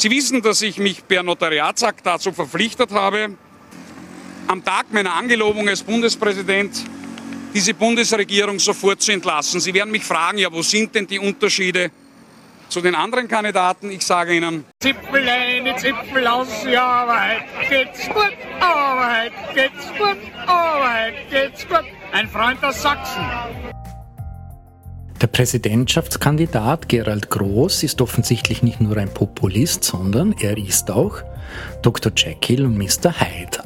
Sie wissen, dass ich mich per Notariatsakt dazu verpflichtet habe, am Tag meiner Angelobung als Bundespräsident diese Bundesregierung sofort zu entlassen. Sie werden mich fragen, ja, wo sind denn die Unterschiede zu den anderen Kandidaten? Ich sage Ihnen. Zipfel eine, Zipfel aus, ja, Arbeit geht's gut, Arbeit geht's gut, Arbeit geht's gut. Ein Freund aus Sachsen. Der Präsidentschaftskandidat Gerald Groß ist offensichtlich nicht nur ein Populist, sondern er ist auch Dr. Jekyll und Mr. Hyde.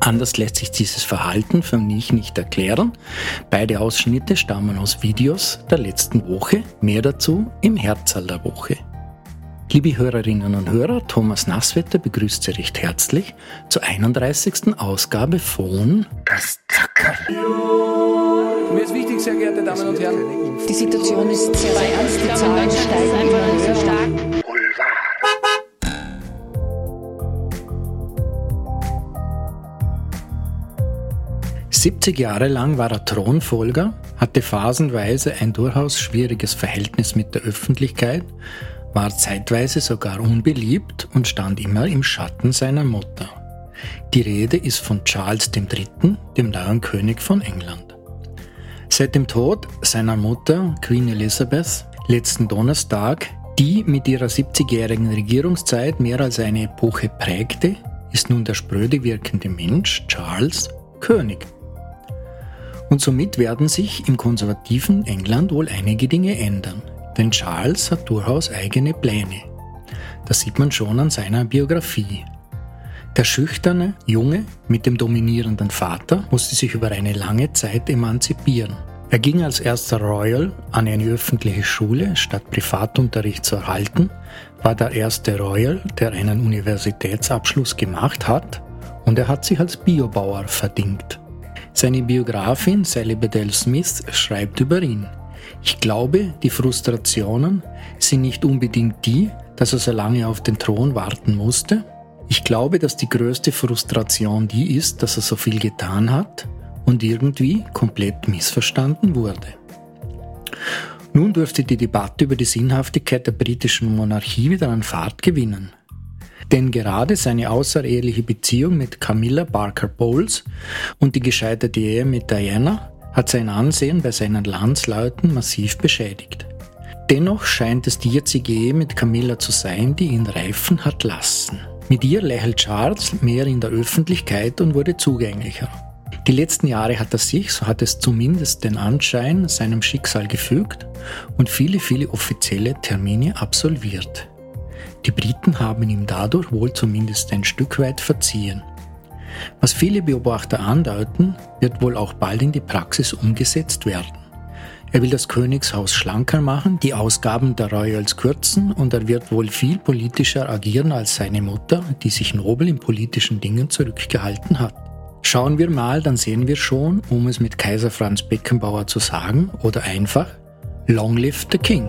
Anders lässt sich dieses Verhalten für mich nicht erklären. Beide Ausschnitte stammen aus Videos der letzten Woche. Mehr dazu im Herzal der Woche. Liebe Hörerinnen und Hörer, Thomas Nasswetter begrüßt Sie recht herzlich zur 31. Ausgabe von Das Zackerl. Mir ist wichtig, sehr geehrte Damen und Herren. Die Situation ist sehr ernst, die Zahlen steigen immer sehr stark. 70 Jahre lang war er Thronfolger, hatte phasenweise ein durchaus schwieriges Verhältnis mit der Öffentlichkeit, war zeitweise sogar unbeliebt und stand immer im Schatten seiner Mutter. Die Rede ist von Charles III., dem neuen König von England. Seit dem Tod seiner Mutter, Queen Elizabeth, letzten Donnerstag, die mit ihrer 70-jährigen Regierungszeit mehr als eine Epoche prägte, ist nun der spröde wirkende Mensch, Charles, König. Und somit werden sich im konservativen England wohl einige Dinge ändern. Denn Charles hat durchaus eigene Pläne. Das sieht man schon an seiner Biografie. Der schüchterne Junge mit dem dominierenden Vater musste sich über eine lange Zeit emanzipieren. Er ging als erster Royal an eine öffentliche Schule, statt Privatunterricht zu erhalten, war der erste Royal, der einen Universitätsabschluss gemacht hat, und er hat sich als Biobauer verdingt. Seine Biografin Sally Bedell Smith schreibt über ihn. Ich glaube, die Frustrationen sind nicht unbedingt die, dass er so lange auf den Thron warten musste. Ich glaube, dass die größte Frustration die ist, dass er so viel getan hat und irgendwie komplett missverstanden wurde. Nun dürfte die Debatte über die Sinnhaftigkeit der britischen Monarchie wieder an Fahrt gewinnen. Denn gerade seine außereheliche Beziehung mit Camilla Barker Bowles und die gescheiterte Ehe mit Diana hat sein Ansehen bei seinen Landsleuten massiv beschädigt. Dennoch scheint es die jetzige Ehe mit Camilla zu sein, die ihn reifen hat lassen. Mit ihr lächelt Charles mehr in der Öffentlichkeit und wurde zugänglicher. Die letzten Jahre hat er sich, so hat es zumindest den Anschein, seinem Schicksal gefügt und viele, viele offizielle Termine absolviert. Die Briten haben ihm dadurch wohl zumindest ein Stück weit verziehen. Was viele Beobachter andeuten, wird wohl auch bald in die Praxis umgesetzt werden. Er will das Königshaus schlanker machen, die Ausgaben der Royals kürzen und er wird wohl viel politischer agieren als seine Mutter, die sich nobel in politischen Dingen zurückgehalten hat. Schauen wir mal, dann sehen wir schon, um es mit Kaiser Franz Beckenbauer zu sagen, oder einfach Long live the King.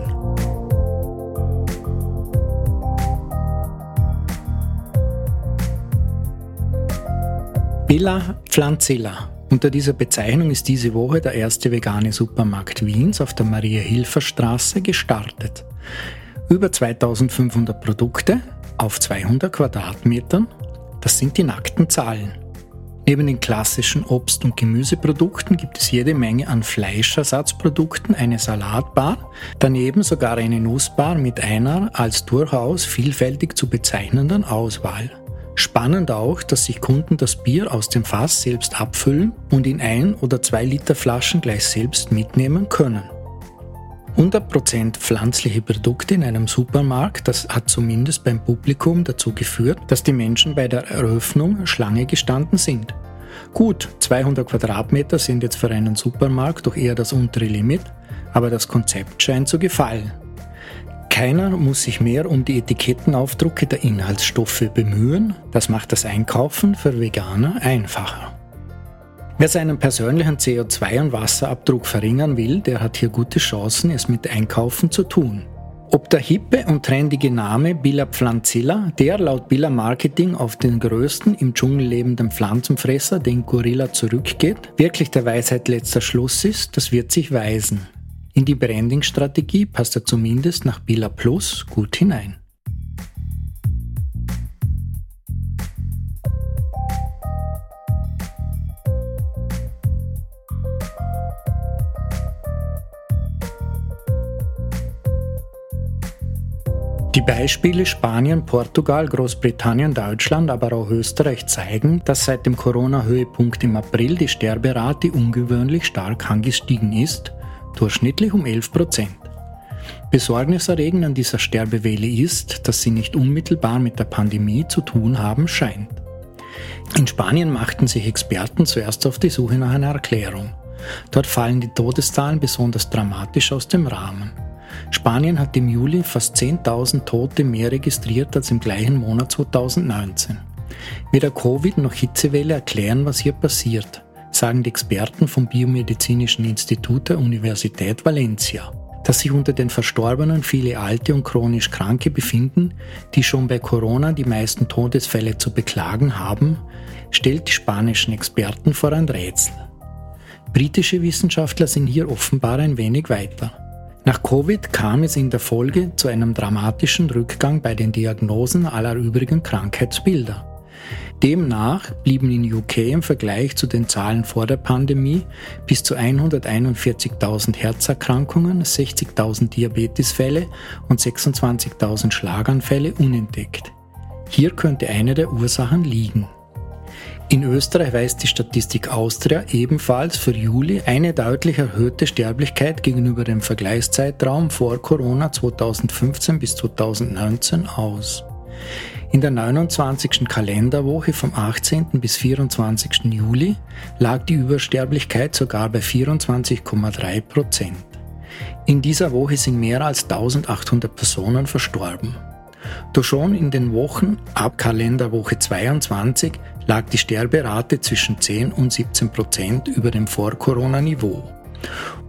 Billa Pflanzilla. Unter dieser Bezeichnung ist diese Woche der erste vegane Supermarkt Wiens auf der Maria-Hilfer-Straße gestartet. Über 2500 Produkte auf 200 Quadratmetern, das sind die nackten Zahlen. Neben den klassischen Obst- und Gemüseprodukten gibt es jede Menge an Fleischersatzprodukten, eine Salatbar, daneben sogar eine Nussbar mit einer als durchaus vielfältig zu bezeichnenden Auswahl. Spannend auch, dass sich Kunden das Bier aus dem Fass selbst abfüllen und in ein oder zwei Liter Flaschen gleich selbst mitnehmen können. 100% pflanzliche Produkte in einem Supermarkt, das hat zumindest beim Publikum dazu geführt, dass die Menschen bei der Eröffnung Schlange gestanden sind. Gut, 200 Quadratmeter sind jetzt für einen Supermarkt doch eher das untere Limit, aber das Konzept scheint zu gefallen. Keiner muss sich mehr um die Etikettenaufdrucke der Inhaltsstoffe bemühen. Das macht das Einkaufen für Veganer einfacher. Wer seinen persönlichen CO2- und Wasserabdruck verringern will, der hat hier gute Chancen, es mit Einkaufen zu tun. Ob der hippe und trendige Name Billa Pflanzilla, der laut Billa Marketing auf den größten im Dschungel lebenden Pflanzenfresser, den Gorilla, zurückgeht, wirklich der Weisheit letzter Schluss ist, das wird sich weisen. In die Branding-Strategie passt er zumindest nach Bila Plus gut hinein. Die Beispiele Spanien, Portugal, Großbritannien, Deutschland, aber auch Österreich zeigen, dass seit dem Corona-Höhepunkt im April die Sterberate ungewöhnlich stark angestiegen ist durchschnittlich um 11 Prozent. Besorgniserregend an dieser Sterbewelle ist, dass sie nicht unmittelbar mit der Pandemie zu tun haben scheint. In Spanien machten sich Experten zuerst auf die Suche nach einer Erklärung. Dort fallen die Todeszahlen besonders dramatisch aus dem Rahmen. Spanien hat im Juli fast 10.000 Tote mehr registriert als im gleichen Monat 2019. Weder Covid noch Hitzewelle erklären, was hier passiert, sagen die Experten vom Biomedizinischen Institut der Universität Valencia. Dass sich unter den Verstorbenen viele alte und chronisch Kranke befinden, die schon bei Corona die meisten Todesfälle zu beklagen haben, stellt die spanischen Experten vor ein Rätsel. Britische Wissenschaftler sind hier offenbar ein wenig weiter. Nach Covid kam es in der Folge zu einem dramatischen Rückgang bei den Diagnosen aller übrigen Krankheitsbilder. Demnach blieben in UK im Vergleich zu den Zahlen vor der Pandemie bis zu 141.000 Herzerkrankungen, 60.000 Diabetesfälle und 26.000 Schlaganfälle unentdeckt. Hier könnte eine der Ursachen liegen. In Österreich weist die Statistik Austria ebenfalls für Juli eine deutlich erhöhte Sterblichkeit gegenüber dem Vergleichszeitraum vor Corona 2015 bis 2019 aus. In der 29. Kalenderwoche vom 18. bis 24. Juli lag die Übersterblichkeit sogar bei 24,3 Prozent. In dieser Woche sind mehr als 1800 Personen verstorben. Doch schon in den Wochen ab Kalenderwoche 22 lag die Sterberate zwischen 10 und 17 Prozent über dem Vor-Corona-Niveau.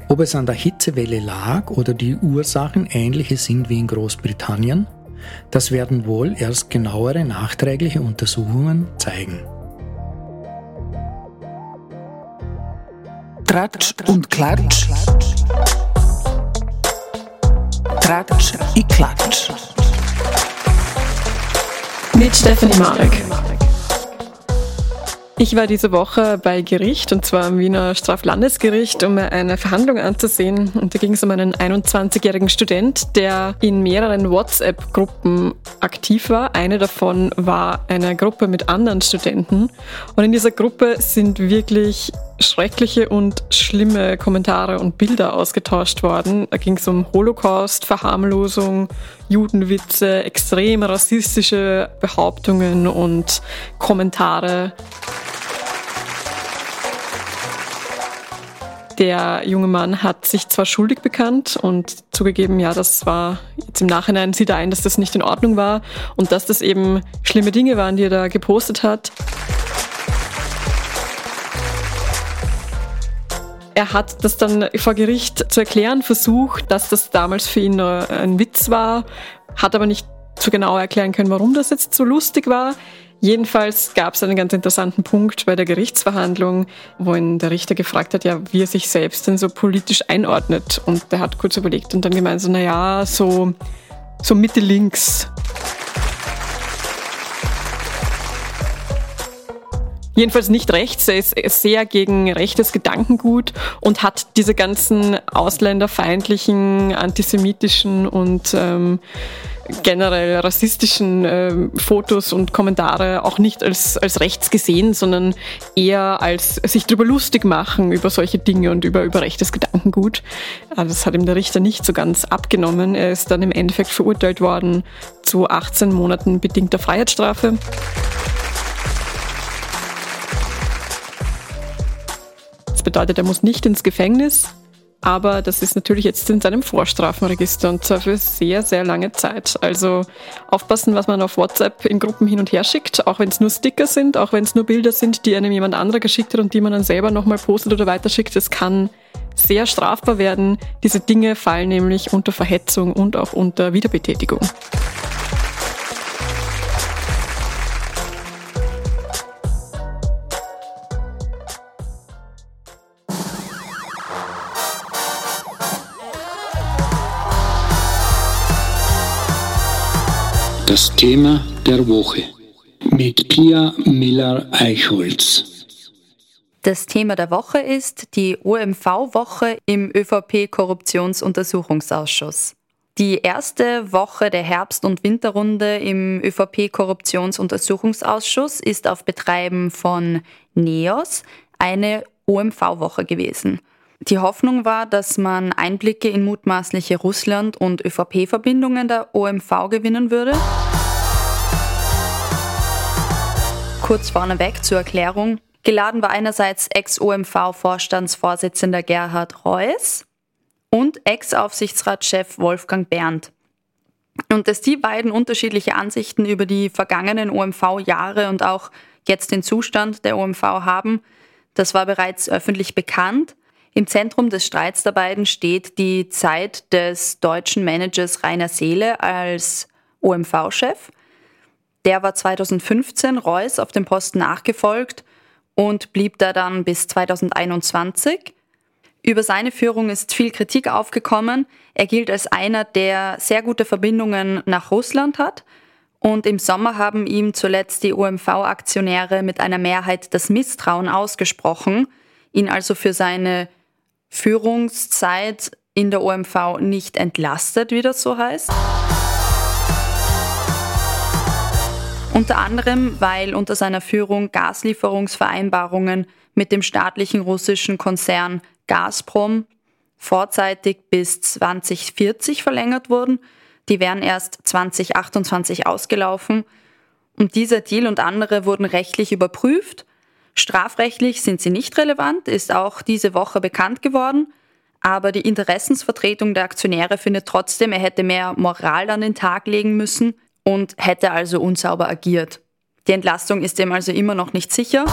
Ob es an der Hitzewelle lag oder die Ursachen ähnliche sind wie in Großbritannien, das werden wohl erst genauere nachträgliche Untersuchungen zeigen. Tratsch und Klatsch. Tratsch und Klatsch. Mit Stephanie Marek. Ich war diese Woche bei Gericht und zwar am Wiener Straflandesgericht, um mir eine Verhandlung anzusehen. Und da ging es um einen 21-jährigen Student, der in mehreren WhatsApp-Gruppen aktiv war. Eine davon war eine Gruppe mit anderen Studenten. Und in dieser Gruppe sind wirklich schreckliche und schlimme Kommentare und Bilder ausgetauscht worden. Da ging es um Holocaust, Verharmlosung, Judenwitze, extrem rassistische Behauptungen und Kommentare. Der junge Mann hat sich zwar schuldig bekannt und zugegeben, ja, das war jetzt im Nachhinein sieht er ein, dass das nicht in Ordnung war und dass das eben schlimme Dinge waren, die er da gepostet hat. Er hat das dann vor Gericht zu erklären versucht, dass das damals für ihn nur ein Witz war, hat aber nicht so genau erklären können, warum das jetzt so lustig war. Jedenfalls gab es einen ganz interessanten Punkt bei der Gerichtsverhandlung, wo ihn der Richter gefragt hat, ja, wie er sich selbst denn so politisch einordnet. Und der hat kurz überlegt und dann gemeint, so, naja, so, so Mitte links. Jedenfalls nicht rechts. Er ist sehr gegen rechtes Gedankengut und hat diese ganzen ausländerfeindlichen, antisemitischen und ähm, generell rassistischen äh, Fotos und Kommentare auch nicht als, als rechts gesehen, sondern eher als sich darüber lustig machen über solche Dinge und über, über rechtes Gedankengut. Also das hat ihm der Richter nicht so ganz abgenommen. Er ist dann im Endeffekt verurteilt worden zu 18 Monaten bedingter Freiheitsstrafe. Das bedeutet, er muss nicht ins Gefängnis, aber das ist natürlich jetzt in seinem Vorstrafenregister und zwar für sehr, sehr lange Zeit. Also aufpassen, was man auf WhatsApp in Gruppen hin und her schickt, auch wenn es nur Sticker sind, auch wenn es nur Bilder sind, die einem jemand anderer geschickt hat und die man dann selber nochmal postet oder weiterschickt. Es kann sehr strafbar werden. Diese Dinge fallen nämlich unter Verhetzung und auch unter Wiederbetätigung. Das Thema der Woche mit Pia Miller-Eichholz. Das Thema der Woche ist die OMV-Woche im ÖVP-Korruptionsuntersuchungsausschuss. Die erste Woche der Herbst- und Winterrunde im ÖVP-Korruptionsuntersuchungsausschuss ist auf Betreiben von NEOS eine OMV-Woche gewesen. Die Hoffnung war, dass man Einblicke in mutmaßliche Russland- und ÖVP-Verbindungen der OMV gewinnen würde. Kurz vorneweg zur Erklärung. Geladen war einerseits Ex-OMV-Vorstandsvorsitzender Gerhard Reuss und Ex-Aufsichtsratschef Wolfgang Berndt. Und dass die beiden unterschiedliche Ansichten über die vergangenen OMV-Jahre und auch jetzt den Zustand der OMV haben, das war bereits öffentlich bekannt. Im Zentrum des Streits der beiden steht die Zeit des deutschen Managers Rainer Seele als OMV-Chef. Der war 2015 Reuss auf dem Posten nachgefolgt und blieb da dann bis 2021. Über seine Führung ist viel Kritik aufgekommen. Er gilt als einer, der sehr gute Verbindungen nach Russland hat. Und im Sommer haben ihm zuletzt die OMV-Aktionäre mit einer Mehrheit das Misstrauen ausgesprochen, ihn also für seine Führungszeit in der OMV nicht entlastet, wie das so heißt. Unter anderem, weil unter seiner Führung Gaslieferungsvereinbarungen mit dem staatlichen russischen Konzern Gazprom vorzeitig bis 2040 verlängert wurden. Die wären erst 2028 ausgelaufen. Und dieser Deal und andere wurden rechtlich überprüft. Strafrechtlich sind sie nicht relevant, ist auch diese Woche bekannt geworden. Aber die Interessensvertretung der Aktionäre findet trotzdem, er hätte mehr Moral an den Tag legen müssen und hätte also unsauber agiert. Die Entlastung ist ihm also immer noch nicht sicher.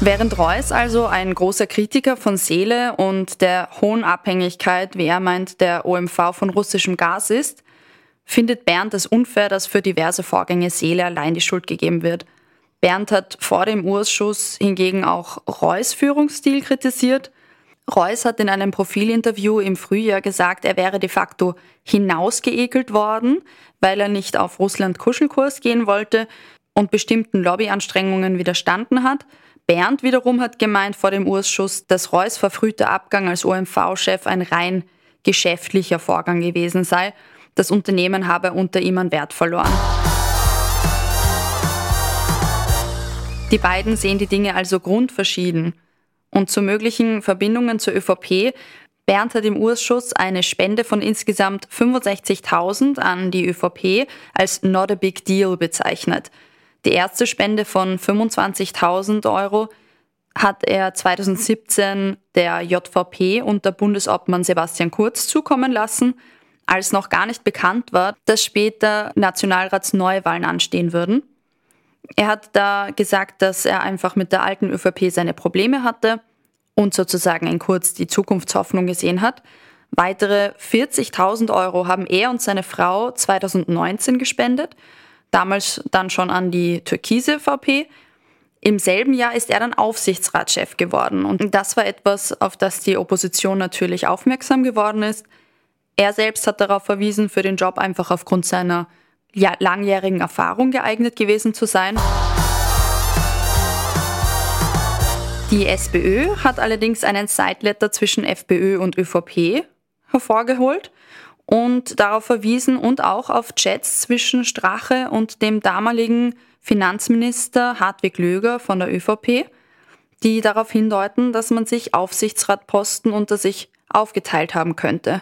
Während Reuss also ein großer Kritiker von Seele und der hohen Abhängigkeit, wie er meint, der OMV von russischem Gas ist, findet Bernd es unfair, dass für diverse Vorgänge Seele allein die Schuld gegeben wird. Bernd hat vor dem Urschuss hingegen auch Reuss Führungsstil kritisiert Reuss hat in einem Profilinterview im Frühjahr gesagt, er wäre de facto hinausgeekelt worden, weil er nicht auf Russland-Kuschelkurs gehen wollte und bestimmten Lobbyanstrengungen widerstanden hat. Bernd wiederum hat gemeint vor dem Urschuss, dass Reuss verfrühter Abgang als OMV-Chef ein rein geschäftlicher Vorgang gewesen sei. Das Unternehmen habe unter ihm an Wert verloren. Die beiden sehen die Dinge also grundverschieden. Und zu möglichen Verbindungen zur ÖVP Bernd hat im Urschuss eine Spende von insgesamt 65.000 an die ÖVP als not a big deal bezeichnet. Die erste Spende von 25.000 Euro hat er 2017 der JVP unter Bundesobmann Sebastian Kurz zukommen lassen, als noch gar nicht bekannt war, dass später Nationalratsneuwahlen anstehen würden. Er hat da gesagt, dass er einfach mit der alten ÖVP seine Probleme hatte und sozusagen in Kurz die Zukunftshoffnung gesehen hat. Weitere 40.000 Euro haben er und seine Frau 2019 gespendet, damals dann schon an die türkise VP. Im selben Jahr ist er dann Aufsichtsratschef geworden und das war etwas, auf das die Opposition natürlich aufmerksam geworden ist. Er selbst hat darauf verwiesen, für den Job einfach aufgrund seiner langjährigen Erfahrung geeignet gewesen zu sein. Die SPÖ hat allerdings einen Sideletter zwischen FPÖ und ÖVP hervorgeholt und darauf verwiesen und auch auf Chats zwischen Strache und dem damaligen Finanzminister Hartwig Löger von der ÖVP, die darauf hindeuten, dass man sich Aufsichtsratposten unter sich aufgeteilt haben könnte.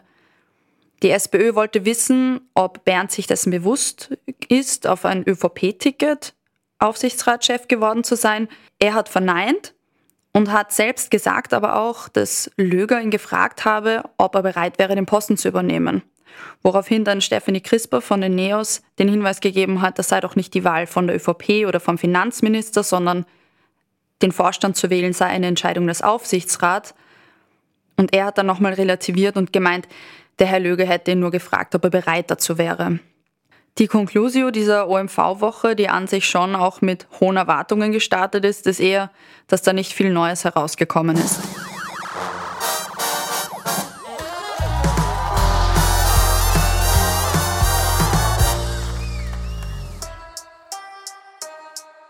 Die SPÖ wollte wissen, ob Bernd sich dessen bewusst ist, auf ein ÖVP-Ticket Aufsichtsratschef geworden zu sein. Er hat verneint und hat selbst gesagt aber auch, dass Löger ihn gefragt habe, ob er bereit wäre, den Posten zu übernehmen. Woraufhin dann Stephanie Crisper von den NEOS den Hinweis gegeben hat, das sei doch nicht die Wahl von der ÖVP oder vom Finanzminister, sondern den Vorstand zu wählen sei eine Entscheidung des Aufsichtsrats. Und er hat dann nochmal relativiert und gemeint, der Herr Löger hätte ihn nur gefragt, ob er bereit dazu wäre. Die Conclusio dieser OMV-Woche, die an sich schon auch mit hohen Erwartungen gestartet ist, ist eher, dass da nicht viel Neues herausgekommen ist.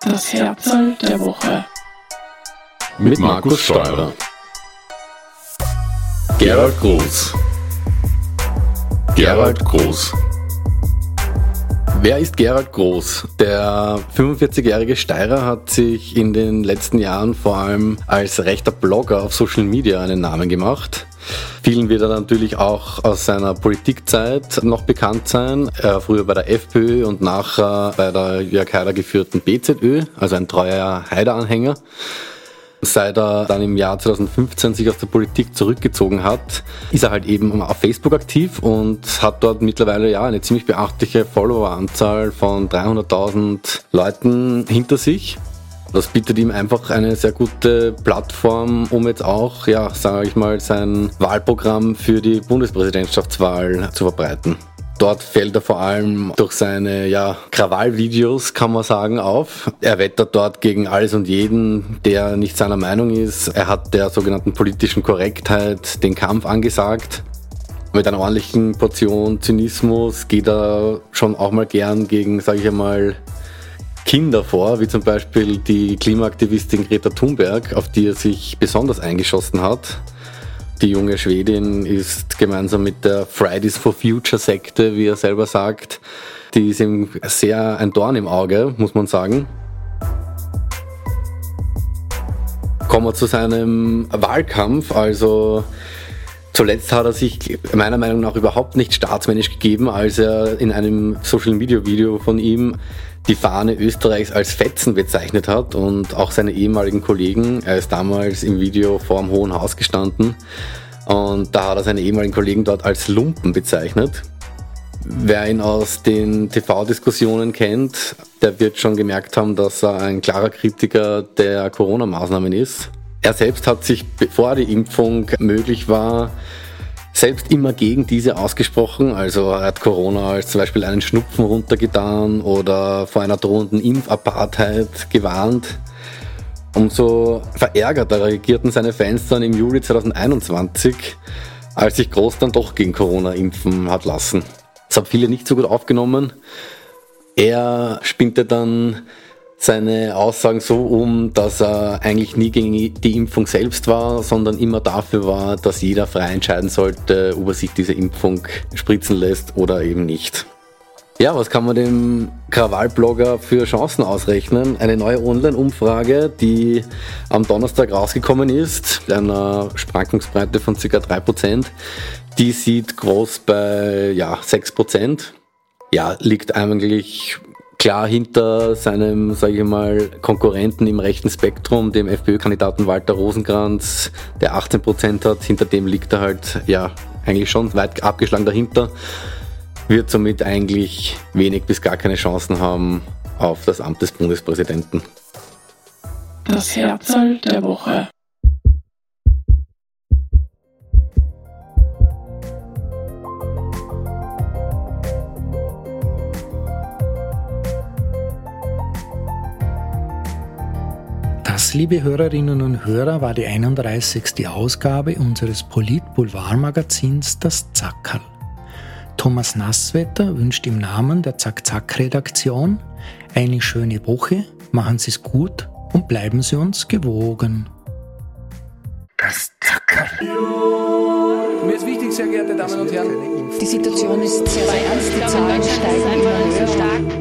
Das Herzl der Woche. Mit Markus Steurer. Gerald Groß. Gerald Groß. Wer ist Gerald Groß? Der 45-jährige Steirer hat sich in den letzten Jahren vor allem als rechter Blogger auf Social Media einen Namen gemacht. Vielen wird er natürlich auch aus seiner Politikzeit noch bekannt sein. Er früher bei der FPÖ und nachher bei der Jörg Haider geführten BZÖ, also ein treuer Haider-Anhänger. Seit er dann im Jahr 2015 sich aus der Politik zurückgezogen hat, ist er halt eben auf Facebook aktiv und hat dort mittlerweile ja eine ziemlich beachtliche Followeranzahl von 300.000 Leuten hinter sich. Das bietet ihm einfach eine sehr gute Plattform, um jetzt auch, ja, sage ich mal, sein Wahlprogramm für die Bundespräsidentschaftswahl zu verbreiten. Dort fällt er vor allem durch seine ja, Krawallvideos, kann man sagen, auf. Er wettert dort gegen alles und jeden, der nicht seiner Meinung ist. Er hat der sogenannten politischen Korrektheit den Kampf angesagt. Mit einer ordentlichen Portion Zynismus geht er schon auch mal gern gegen, sage ich einmal, Kinder vor, wie zum Beispiel die Klimaaktivistin Greta Thunberg, auf die er sich besonders eingeschossen hat. Die junge Schwedin ist gemeinsam mit der Fridays for Future Sekte, wie er selber sagt, die ist ihm sehr ein Dorn im Auge, muss man sagen. Kommen wir zu seinem Wahlkampf. Also zuletzt hat er sich meiner Meinung nach überhaupt nicht staatsmännisch gegeben, als er in einem Social Media Video von ihm die Fahne Österreichs als Fetzen bezeichnet hat und auch seine ehemaligen Kollegen. Er ist damals im Video vor dem Hohen Haus gestanden und da hat er seine ehemaligen Kollegen dort als Lumpen bezeichnet. Wer ihn aus den TV-Diskussionen kennt, der wird schon gemerkt haben, dass er ein klarer Kritiker der Corona-Maßnahmen ist. Er selbst hat sich, bevor die Impfung möglich war, selbst immer gegen diese ausgesprochen. Also er hat Corona als zum Beispiel einen Schnupfen runtergetan oder vor einer drohenden Impfapartheit gewarnt. Umso verärgerter reagierten seine Fans dann im Juli 2021, als sich Groß dann doch gegen Corona impfen hat lassen. Das haben viele nicht so gut aufgenommen. Er spinnte dann seine Aussagen so um, dass er eigentlich nie gegen die Impfung selbst war, sondern immer dafür war, dass jeder frei entscheiden sollte, ob er sich diese Impfung spritzen lässt oder eben nicht. Ja, was kann man dem Krawallblogger für Chancen ausrechnen? Eine neue Online-Umfrage, die am Donnerstag rausgekommen ist, einer Sprankungsbreite von ca. 3%, die sieht groß bei ja, 6%. Ja, liegt eigentlich klar hinter seinem, sage ich mal, Konkurrenten im rechten Spektrum, dem FPÖ-Kandidaten Walter Rosenkranz, der 18 Prozent hat. Hinter dem liegt er halt, ja, eigentlich schon weit abgeschlagen dahinter. Wird somit eigentlich wenig bis gar keine Chancen haben auf das Amt des Bundespräsidenten. Das Herzl der Woche. Das, liebe Hörerinnen und Hörer, war die 31. Ausgabe unseres Polit-Boulevard-Magazins Das Zackerl. Thomas Nasswetter wünscht im Namen der Zack-Zack-Redaktion eine schöne Woche, machen Sie es gut und bleiben Sie uns gewogen. Das Zackerl. Mir ist wichtig, sehr geehrte Damen und Herren. Die Situation ist sehr, sehr ernst. Die Zahlen steigen.